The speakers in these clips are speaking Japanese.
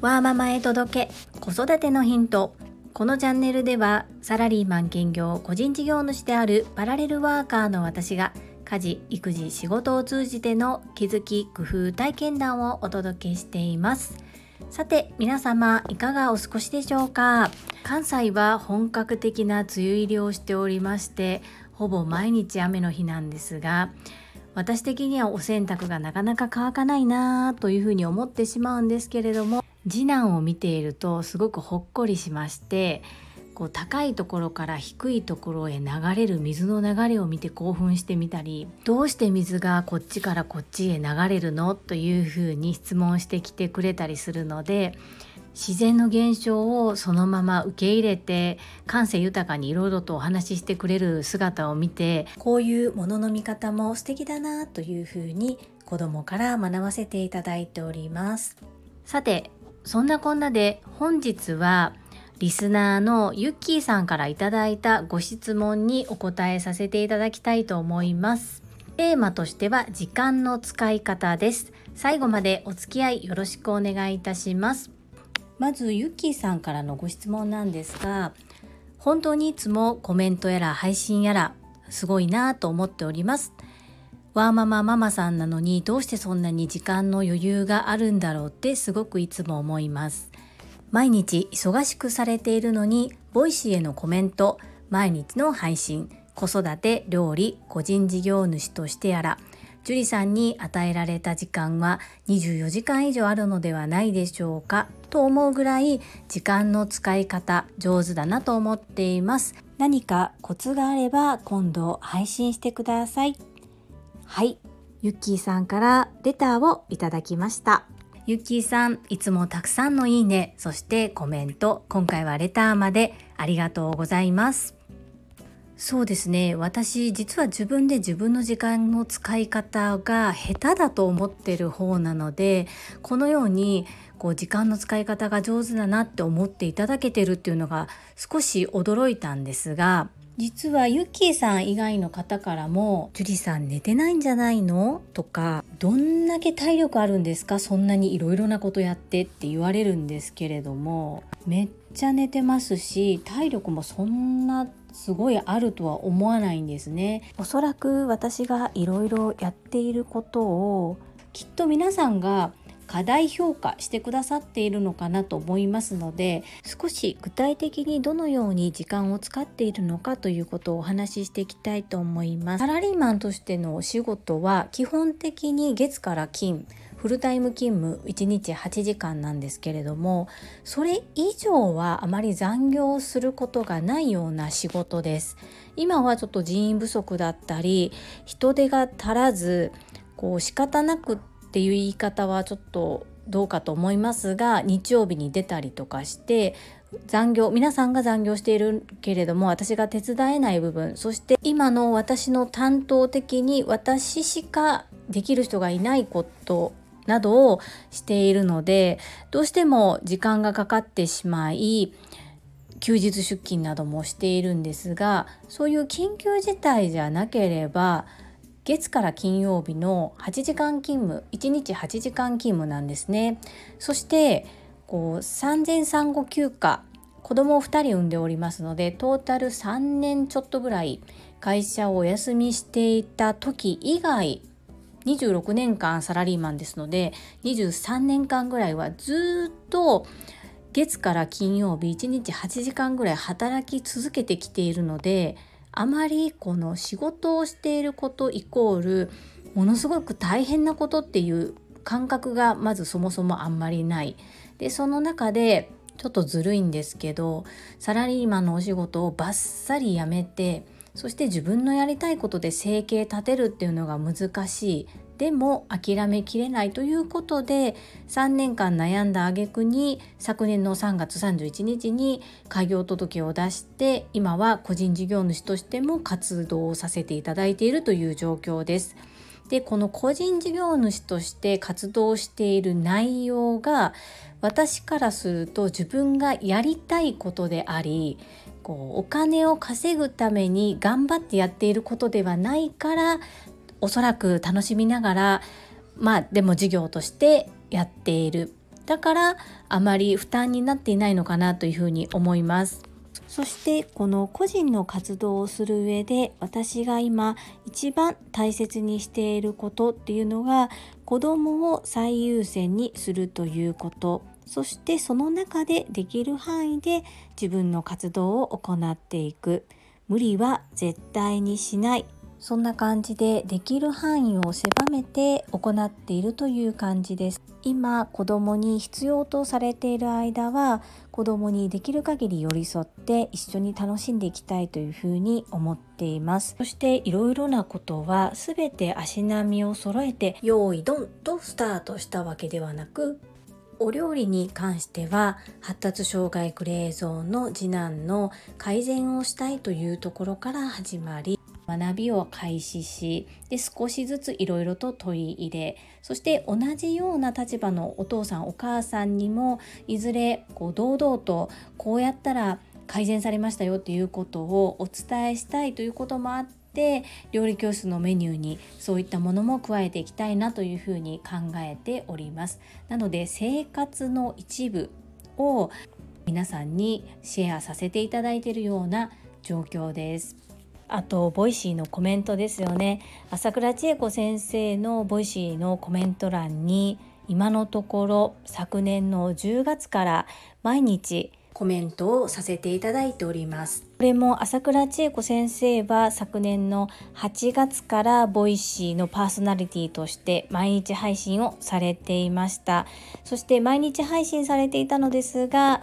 わーママへ届け子育てのヒント。このチャンネルではサラリーマン兼業個人事業主であるパラレルワーカーの私が家事育児仕事を通じての気づき工夫体験談をお届けしています。さて皆様いかがお過ごしでしょうか？関西は本格的な梅雨入りをしておりましてほぼ毎日雨の日なんですが私的にはお洗濯がなかなか乾かないなというふうに思ってしまうんですけれども次男を見ているとすごくほっこりしましてこう高いところから低いところへ流れる水の流れを見て興奮してみたりどうして水がこっちからこっちへ流れるのというふうに質問してきてくれたりするので自然の現象をそのまま受け入れて感性豊かにいろいろとお話ししてくれる姿を見てこういうものの見方も素敵だなというふうに子供から学ばせていただいておりますさてそんなこんなで本日はリスナーのユッキーさんからいただいたご質問にお答えさせていただきたいと思います。テーマとしては時間の使い方です。最後までお付き合いよろしくお願いいたします。まずユッキーさんからのご質問なんですが、本当にいつもコメントやら配信やらすごいなと思っております。ワーママママさんなのにどうしてそんなに時間の余裕があるんだろうってすごくいつも思います毎日忙しくされているのに Voicy へのコメント毎日の配信子育て料理個人事業主としてやら樹里さんに与えられた時間は24時間以上あるのではないでしょうかと思うぐらい時間の使い方上手だなと思っています何かコツがあれば今度配信してくださいはい、ゆっきーさんからレターをいただきました。ゆっきーさん、いつもたくさんのいいね、そしてコメント、今回はレターまでありがとうございます。そうですね私実は自分で自分の時間の使い方が下手だと思ってる方なのでこのようにこう時間の使い方が上手だなって思っていただけてるっていうのが少し驚いたんですが実はユッキーさん以外の方からも「樹里さん寝てないんじゃないの?」とか「どんだけ体力あるんですかそんなにいろいろなことやって」って言われるんですけれどもめっちゃ寝てますし体力もそんなすごいあるとは思わないんですね。おそらく私がいろいろやっていることをきっと皆さんが過大評価してくださっているのかなと思いますので少し具体的にどのように時間を使っているのかということをお話ししていきたいと思います。サラリーマンとしてのお仕事は基本的に月から金。フルタイム勤務1日8時間なんですけれどもそれ以上はあまり残業することがないような仕事です。今はちょっと人員不足だったり人手が足らずこう仕方なくっていう言い方はちょっとどうかと思いますが日曜日に出たりとかして残業皆さんが残業しているけれども私が手伝えない部分そして今の私の担当的に私しかできる人がいないことなどをしているのでどうしても時間がかかってしまい休日出勤などもしているんですがそういう緊急事態じゃなければ月から金曜日の8時間勤務1日8時間勤務なんですね。そしてこう産前産後休暇子供を2人産んでおりますのでトータル3年ちょっとぐらい会社をお休みしていた時以外26年間サラリーマンですので23年間ぐらいはずっと月から金曜日1日8時間ぐらい働き続けてきているのであまりこの仕事をしていることイコールものすごく大変なことっていう感覚がまずそもそもあんまりない。でその中でちょっとずるいんですけどサラリーマンのお仕事をバッサリやめてそして自分のやりたいことで生計立てるっていうのが難しいでも諦めきれないということで3年間悩んだ挙句に昨年の3月31日に開業届を出して今は個人事業主としても活動をさせていただいているという状況です。でこの個人事業主として活動している内容が私からすると自分がやりたいことでありこうお金を稼ぐために頑張ってやっていることではないからおそらく楽しみながらまあでも事業としてやっている。だからあまり負担になっていないのかなというふうに思います。そしてこの個人の活動をする上で私が今一番大切にしていることっていうのが子供を最優先にするということ。そしてその中でできる範囲で自分の活動を行っていく。無理は絶対にしない。そんな感じでできる範囲を狭めて行っているという感じです。今子供に必要とされている間は子供にできる限り寄り添って一緒に楽しんでいきたいというふうに思っています。そしていろいろなことは全て足並みを揃えて用意ドンとスタートしたわけではなくお料理に関しては発達障害クレーゾーンの次男の改善をしたいというところから始まり学びを開始しで少しずついろいろと問い入れそして同じような立場のお父さんお母さんにもいずれこう堂々とこうやったら改善されましたよっていうことをお伝えしたいということもあってって料理教室のメニューにそういったものも加えていきたいなというふうに考えております。なので生活の一部を皆さんにシェアさせていただいているような状況です。あと Voicy のコメントですよね朝倉千恵子先生の Voicy のコメント欄に今のところ昨年の10月から毎日コメントをさせていただいておりますこれも朝倉千恵子先生は昨年の8月から Voicy のパーソナリティとして毎日配信をされていました。そして毎日配信されていたのですが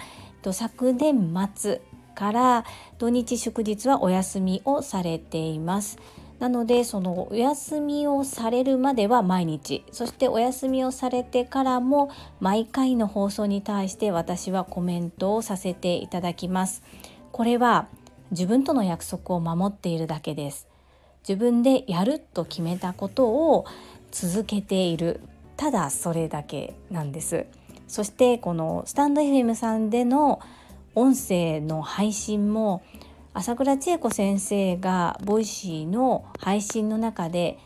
昨年末から土日祝日はお休みをされています。なのでそのお休みをされるまでは毎日。そしてお休みをされてからも毎回の放送に対して私はコメントをさせていただきます。これは自分との約束を守っているだけです。自分でやると決めたことを続けている。ただそれだけなんです。そしてこのスタンド FM さんでの音声の配信も朝倉千恵子先生が Voicy の配信の中で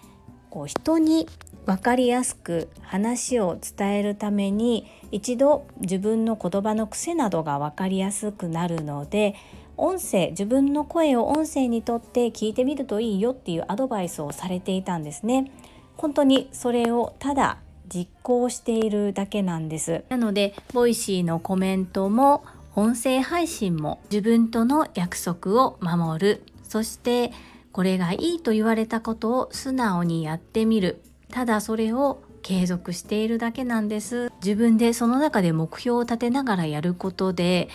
こう人に分かりやすく話を伝えるために一度自分の言葉の癖などが分かりやすくなるので音声自分の声を音声にとって聞いてみるといいよっていうアドバイスをされていたんですね。本当にそれをただ実行しているだけなんです。なので Voicy のコメントも音声配信も自分との約束を守る。そしてこれがいいと言われたことを素直にやってみる。ただそれを継続しているだけなんです。自分でその中で目標を立てながらやることで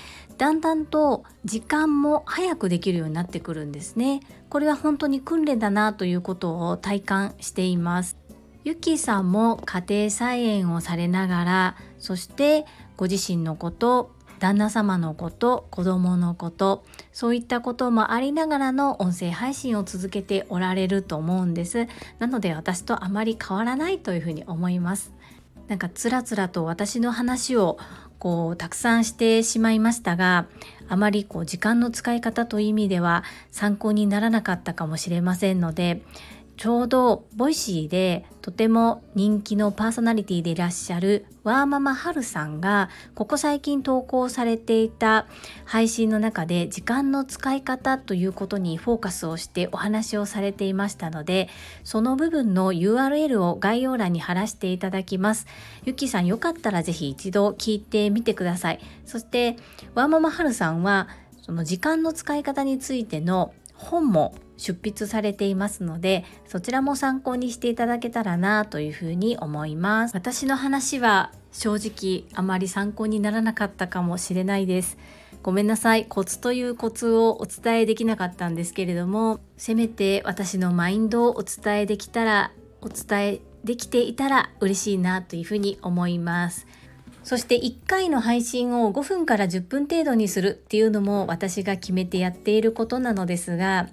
だんだんと時間も早くできるようになってくるんですね。これは本当に訓練だなということを体感しています。ゆきさんも家庭菜園をされながらそしてご自身のこと旦那様のこと子供のことそういったこともありながらの音声配信を続けておられると思うんです。なので私とあまり変わらないというふうに思います。なんかつらつらと私の話をこうたくさんしてしまいましたがあまりこう時間の使い方という意味では参考にならなかったかもしれませんのでちょうど Voicy でとても人気のパーソナリティでいらっしゃるワーママハルさんがここ最近投稿されていた配信の中で時間の使い方ということにフォーカスをしてお話をされていましたのでその部分の URL を概要欄に貼らせていただきます。ゆきさんよかったらぜひ一度聞いてみてください。そしてワーママハルさんはその時間の使い方についての本も出筆されていますのでそちらも参考にしていただけたらなというふうに思います。私の話は正直あまり参考にならなかったかもしれないです。ごめんなさい。コツというコツをお伝えできなかったんですけれどもせめて私のマインドをお伝えできたらお伝えできていたら嬉しいなというふうに思います。そして1回の配信を5分から10分程度にするっていうのも私が決めてやっていることなのですが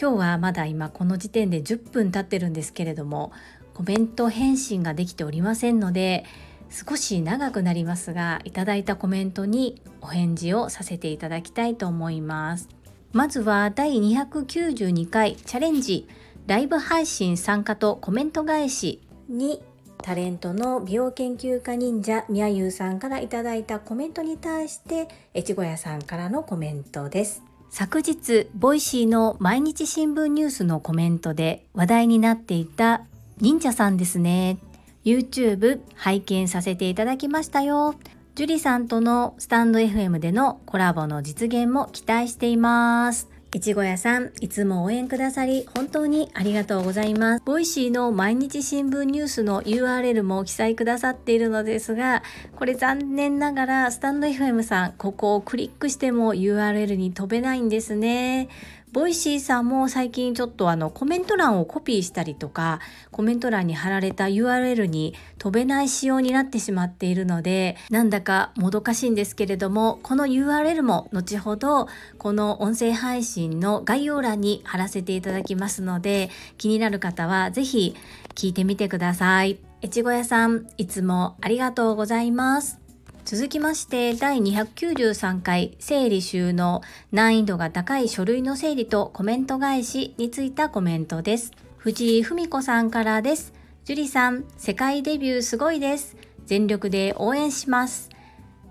今日はまだ今この時点で10分経ってるんですけれどもコメント返信ができておりませんので少し長くなりますがいただいたコメントにお返事をさせていただきたいと思います。まずは第292回チャレンジライブ配信参加とコメント返しにタレントの美容研究家忍者みやゆうさんからいただいたコメントに対して越後屋さんからのコメントです。昨日 Voicy の毎日新聞ニュースのコメントで話題になっていた忍者さんですね。YouTube 拝見させていただきましたよ。ジュリさんとのスタンド FM でのコラボの実現も期待しています。越後屋さん、いつも応援くださり、本当にありがとうございます。 Voicy の毎日新聞ニュースの URL も記載くださっているのですが、これ残念ながら、 stand.fm さん、ここをクリックしても URL に飛べないんですね。 Voicy さんも最近ちょっとあのコメント欄をコピーしたりとかコメント欄に貼られた URL に飛べない仕様になってしまっているのでなんだかもどかしいんですけれどもこの URL も後ほどこの音声配信の概要欄に貼らせていただきますので気になる方は是非聞いてみてください。越後屋さんいつもありがとうございます。続きまして第293回整理収納難易度が高い書類の整理とコメント返しについたコメントです。藤井文子さんからです。樹里さん、世界デビューすごいです。全力で応援します。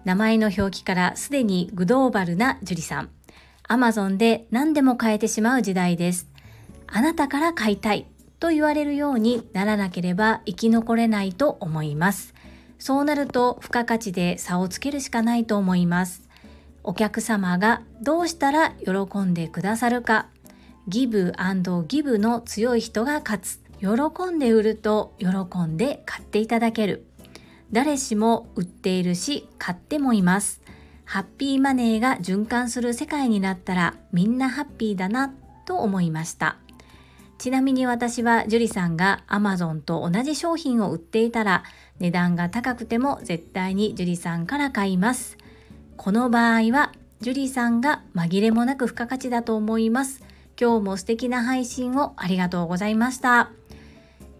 名前の表記からすでにグローバルな樹里さん。アマゾンで何でも買えてしまう時代です。あなたから買いたいと言われるようにならなければ生き残れないと思います。そうなると付加価値で差をつけるしかないと思います。お客様がどうしたら喜んでくださるか、ギブギブの強い人が勝つ。喜んで売ると喜んで買っていただける。誰しも売っているし買ってもいます。ハッピーマネーが循環する世界になったらみんなハッピーだなと思いました。ちなみに私は樹里さんが Amazon と同じ商品を売っていたら値段が高くても絶対に樹里さんから買います。この場合は樹里さんが紛れもなく付加価値だと思います。今日も素敵な配信をありがとうございました。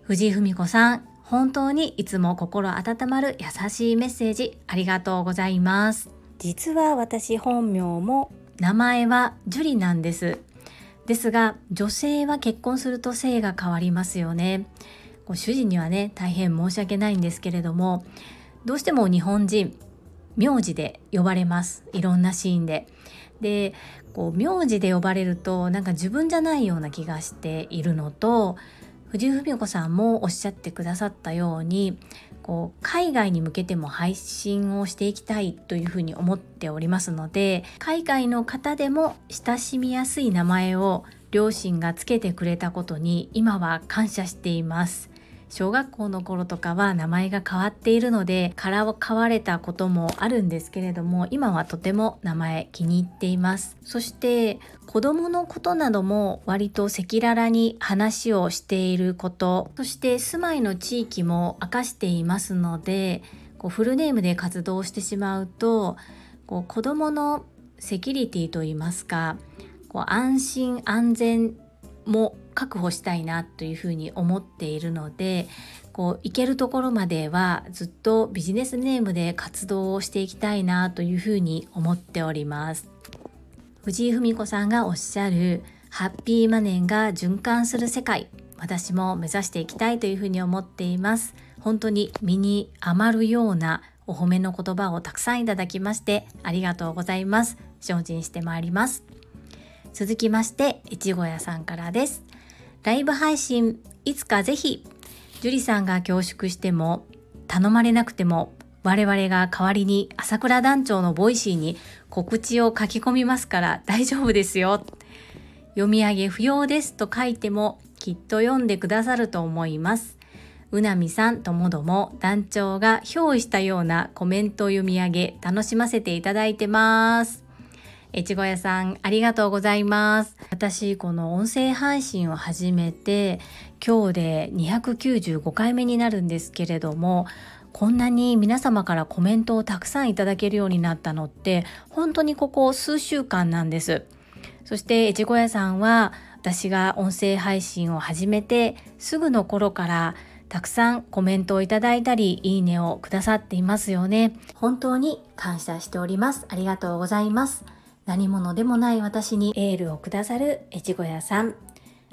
藤井文子さん、本当にいつも心温まる優しいメッセージありがとうございます。実は私本名も名前は樹里なんです。ですが女性は結婚すると性が変わりますよね。主人にはね大変申し訳ないんですけれどもどうしても日本人名字で呼ばれますいろんなシーンで。でこう名字で呼ばれるとなんか自分じゃないような気がしているのと藤井文子さんもおっしゃってくださったようにこう海外に向けても配信をしていきたいというふうに思っておりますので海外の方でも親しみやすい名前を両親がつけてくれたことに今は感謝しています。小学校の頃とかは名前が変わっているので殻を買われたこともあるんですけれども今はとても名前気に入っています。そして子供のことなども割と赤裸々に話をしていること。そして住まいの地域も明かしていますのでこうフルネームで活動してしまうとこう子供のセキュリティといいますかこう安心安全も確保したいなというふうに思っているのでこう行けるところまではずっとビジネスネームで活動をしていきたいなというふうに思っております。藤井文子さんがおっしゃるハッピーマネーが循環する世界私も目指していきたいというふうに思っています。本当に身に余るようなお褒めの言葉をたくさんいただきましてありがとうございます。精進してまいります。続きまして越後屋さんからです。ライブ配信いつかぜひ樹里さんが恐縮しても頼まれなくても我々が代わりに朝倉団長の Voicy に告知を書き込みますから大丈夫ですよ。読み上げ不要ですと書いてもきっと読んでくださると思います。うなみさんともども団長が憑依したようなコメントを読み上げ楽しませていただいてます。越後屋さんありがとうございます私この音声配信を始めて今日で295回目になるんですけれどもこんなに皆様からコメントをたくさんいただけるようになったのって本当にここ数週間なんですそして越後屋さんは私が音声配信を始めてすぐの頃からたくさんコメントをいただいたり、いいねをくださっていますよね。本当に感謝しております。ありがとうございます。何者でもない私にエールをくださる越後屋さん。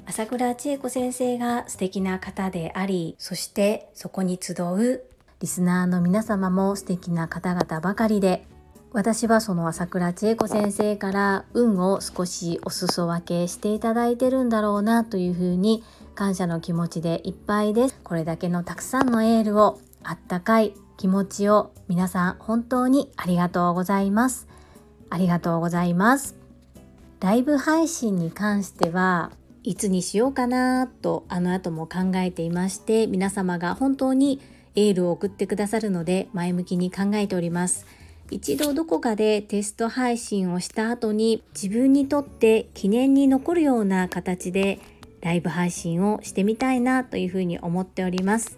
朝倉千恵子先生が素敵な方であり、そしてそこに集うリスナーの皆様も素敵な方々ばかりで、私はその朝倉千恵子先生から運を少しお裾分けしていただいてるんだろうなというふうに感謝の気持ちでいっぱいです。これだけのたくさんのエールをあったかい気持ちを皆さん本当にありがとうございます。ありがとうございます。ライブ配信に関してはいつにしようかなとあの後も考えていまして皆様が本当にエールを送ってくださるので前向きに考えております一度どこかでテスト配信をした後に自分にとって記念に残るような形でライブ配信をしてみたいなというふうに思っております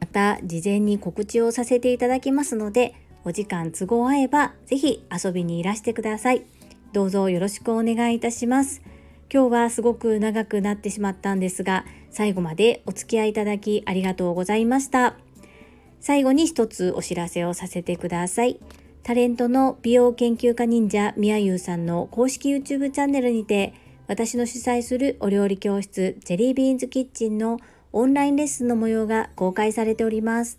また事前に告知をさせていただきますのでお時間都合合えばぜひ遊びにいらしてくださいどうぞよろしくお願いいたします今日はすごく長くなってしまったんですが、最後までお付き合いいただきありがとうございました。最後に一つお知らせをさせてください。タレントの美容研究家忍者みやゆうさんの公式 YouTube チャンネルにて、私の主催するお料理教室ジェリービーンズキッチンのオンラインレッスンの模様が公開されております。